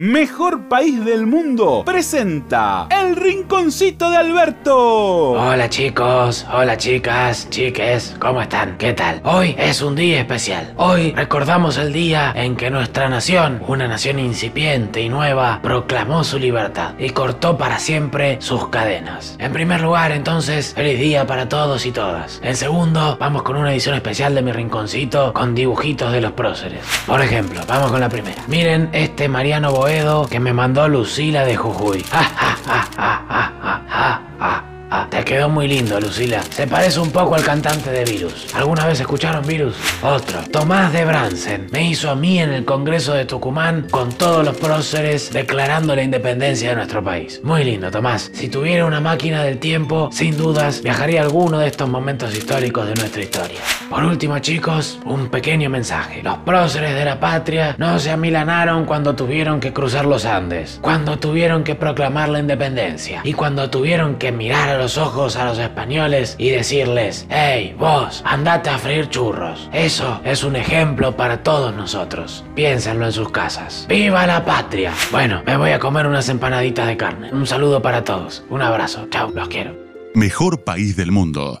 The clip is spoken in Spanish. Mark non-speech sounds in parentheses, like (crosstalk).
Mejor País del Mundo presenta El Rinconcito de Alberto. Hola chicos, hola chicas, chiques, ¿cómo están? ¿Qué tal? Hoy es un día especial. Hoy recordamos el día en que nuestra nación, una nación incipiente y nueva, proclamó su libertad y cortó para siempre sus cadenas. En primer lugar, entonces, feliz día para todos y todas. En segundo, vamos con una edición especial de mi rinconcito con dibujitos de los próceres. Por ejemplo, vamos con la primera. Miren este Mariano Que me mandó Lucila de Jujuy. (laughs) Ja, ja, ja, ja, quedó muy lindo, Lucila. Se parece un poco al cantante de Virus. ¿Alguna vez escucharon Virus? Otro. Tomás de Bransen me hizo a mí en el Congreso de Tucumán con todos los próceres declarando la independencia de nuestro país. Muy lindo, Tomás. Si tuviera una máquina del tiempo, sin dudas, viajaría a alguno de estos momentos históricos de nuestra historia. Por último, chicos, un pequeño mensaje. Los próceres de la patria no se amilanaron cuando tuvieron que cruzar los Andes, cuando tuvieron que proclamar la independencia y cuando tuvieron que mirar a los a los españoles y decirles, hey, vos, andate a freír churros. Eso es un ejemplo para todos nosotros. Piénsenlo en sus casas. ¡Viva la patria! Bueno, me voy a comer unas empanaditas de carne. Un saludo para todos. Un abrazo. Chao, los quiero. Mejor país del mundo.